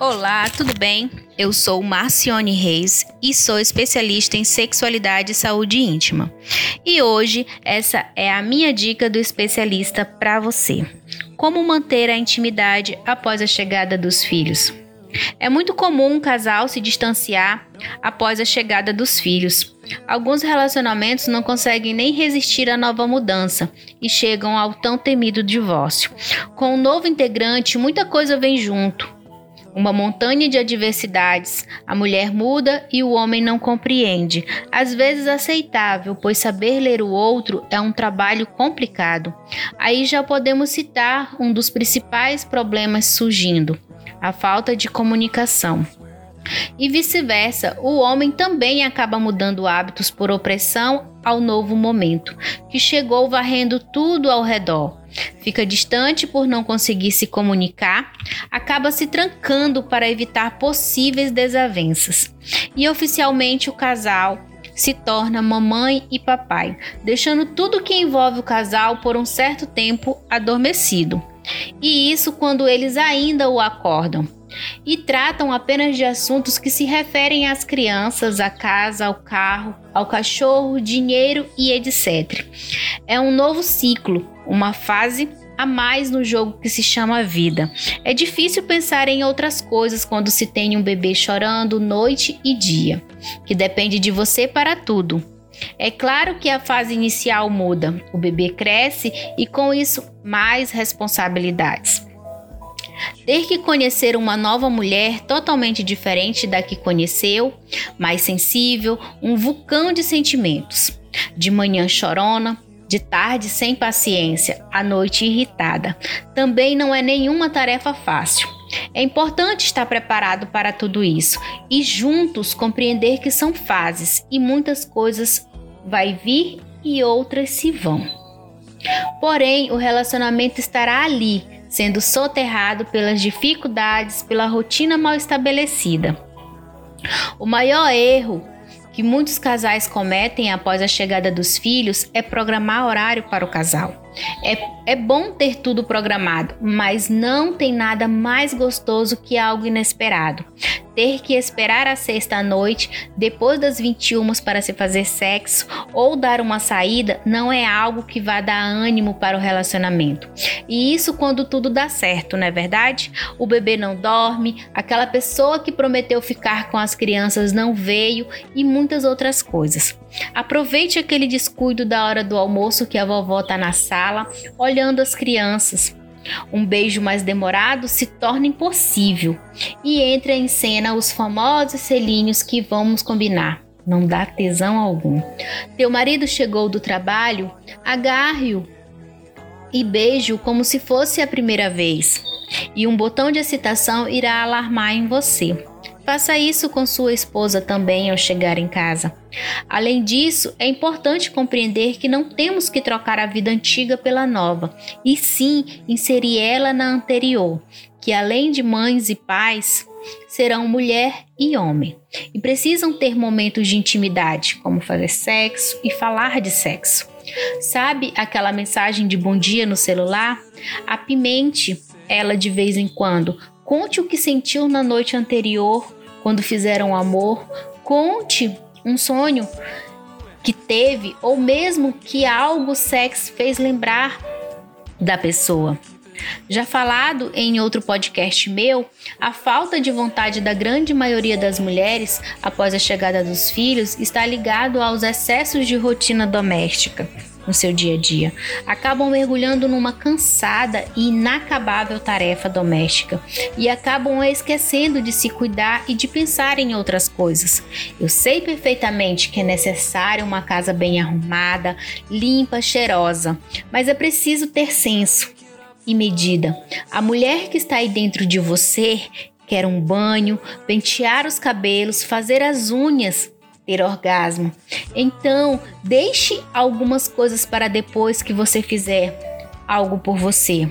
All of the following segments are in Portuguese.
Olá, tudo bem? Eu sou Marcione Reis e sou especialista em sexualidade e saúde íntima. E hoje essa é a minha dica do especialista para você. Como manter a intimidade após a chegada dos filhos? É muito comum um casal se distanciar após a chegada dos filhos. Alguns relacionamentos não conseguem nem resistir à nova mudança e chegam ao tão temido divórcio. Com o um novo integrante, muita coisa vem junto uma montanha de adversidades. A mulher muda e o homem não compreende. Às vezes aceitável, pois saber ler o outro é um trabalho complicado. Aí já podemos citar um dos principais problemas surgindo: a falta de comunicação. E vice-versa, o homem também acaba mudando hábitos por opressão ao novo momento, que chegou varrendo tudo ao redor. Fica distante por não conseguir se comunicar, acaba se trancando para evitar possíveis desavenças. E oficialmente o casal se torna mamãe e papai, deixando tudo que envolve o casal por um certo tempo adormecido. E isso quando eles ainda o acordam e tratam apenas de assuntos que se referem às crianças, à casa, ao carro, ao cachorro, dinheiro e etc. É um novo ciclo, uma fase a mais no jogo que se chama vida. É difícil pensar em outras coisas quando se tem um bebê chorando noite e dia, que depende de você para tudo. É claro que a fase inicial muda, o bebê cresce e com isso mais responsabilidades. Ter que conhecer uma nova mulher totalmente diferente da que conheceu, mais sensível, um vulcão de sentimentos. De manhã chorona, de tarde sem paciência, à noite irritada. Também não é nenhuma tarefa fácil. É importante estar preparado para tudo isso e juntos compreender que são fases e muitas coisas vai vir e outras se vão. Porém, o relacionamento estará ali sendo soterrado pelas dificuldades, pela rotina mal estabelecida. O maior erro que muitos casais cometem após a chegada dos filhos é programar horário para o casal. É, é bom ter tudo programado, mas não tem nada mais gostoso que algo inesperado. Ter que esperar a sexta-noite, depois das 21 para se fazer sexo ou dar uma saída, não é algo que vá dar ânimo para o relacionamento. E isso quando tudo dá certo, não é verdade? O bebê não dorme, aquela pessoa que prometeu ficar com as crianças não veio e muitas outras coisas. Aproveite aquele descuido da hora do almoço que a vovó está na sala, olhando as crianças. Um beijo mais demorado se torna impossível e entra em cena os famosos selinhos que vamos combinar. Não dá tesão algum. Teu marido chegou do trabalho, agarre-o e beijo como se fosse a primeira vez. E um botão de excitação irá alarmar em você. Faça isso com sua esposa também ao chegar em casa. Além disso, é importante compreender que não temos que trocar a vida antiga pela nova, e sim inserir ela na anterior, que além de mães e pais, serão mulher e homem. E precisam ter momentos de intimidade, como fazer sexo e falar de sexo. Sabe aquela mensagem de bom dia no celular? Apimente ela de vez em quando. Conte o que sentiu na noite anterior quando fizeram amor, conte um sonho que teve ou mesmo que algo sexo fez lembrar da pessoa. Já falado em outro podcast meu, a falta de vontade da grande maioria das mulheres após a chegada dos filhos está ligado aos excessos de rotina doméstica no seu dia a dia. Acabam mergulhando numa cansada e inacabável tarefa doméstica e acabam esquecendo de se cuidar e de pensar em outras coisas. Eu sei perfeitamente que é necessário uma casa bem arrumada, limpa, cheirosa, mas é preciso ter senso e medida. A mulher que está aí dentro de você quer um banho, pentear os cabelos, fazer as unhas, ter orgasmo. Então, deixe algumas coisas para depois que você fizer algo por você.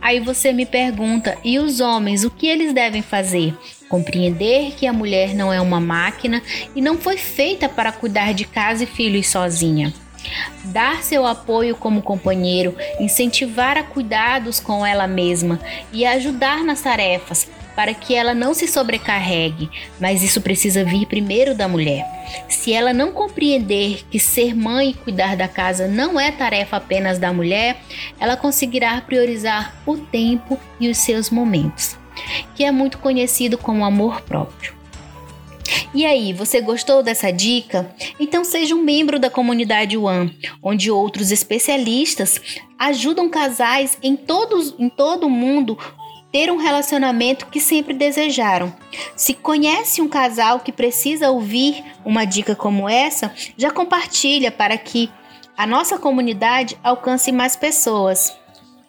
Aí você me pergunta: e os homens, o que eles devem fazer? Compreender que a mulher não é uma máquina e não foi feita para cuidar de casa e filhos sozinha. Dar seu apoio como companheiro, incentivar a cuidados com ela mesma e ajudar nas tarefas, para que ela não se sobrecarregue, mas isso precisa vir primeiro da mulher. Se ela não compreender que ser mãe e cuidar da casa não é tarefa apenas da mulher, ela conseguirá priorizar o tempo e os seus momentos, que é muito conhecido como amor próprio. E aí, você gostou dessa dica? Então seja um membro da comunidade One, onde outros especialistas ajudam casais em, todos, em todo o mundo ter um relacionamento que sempre desejaram. Se conhece um casal que precisa ouvir uma dica como essa, já compartilha para que a nossa comunidade alcance mais pessoas.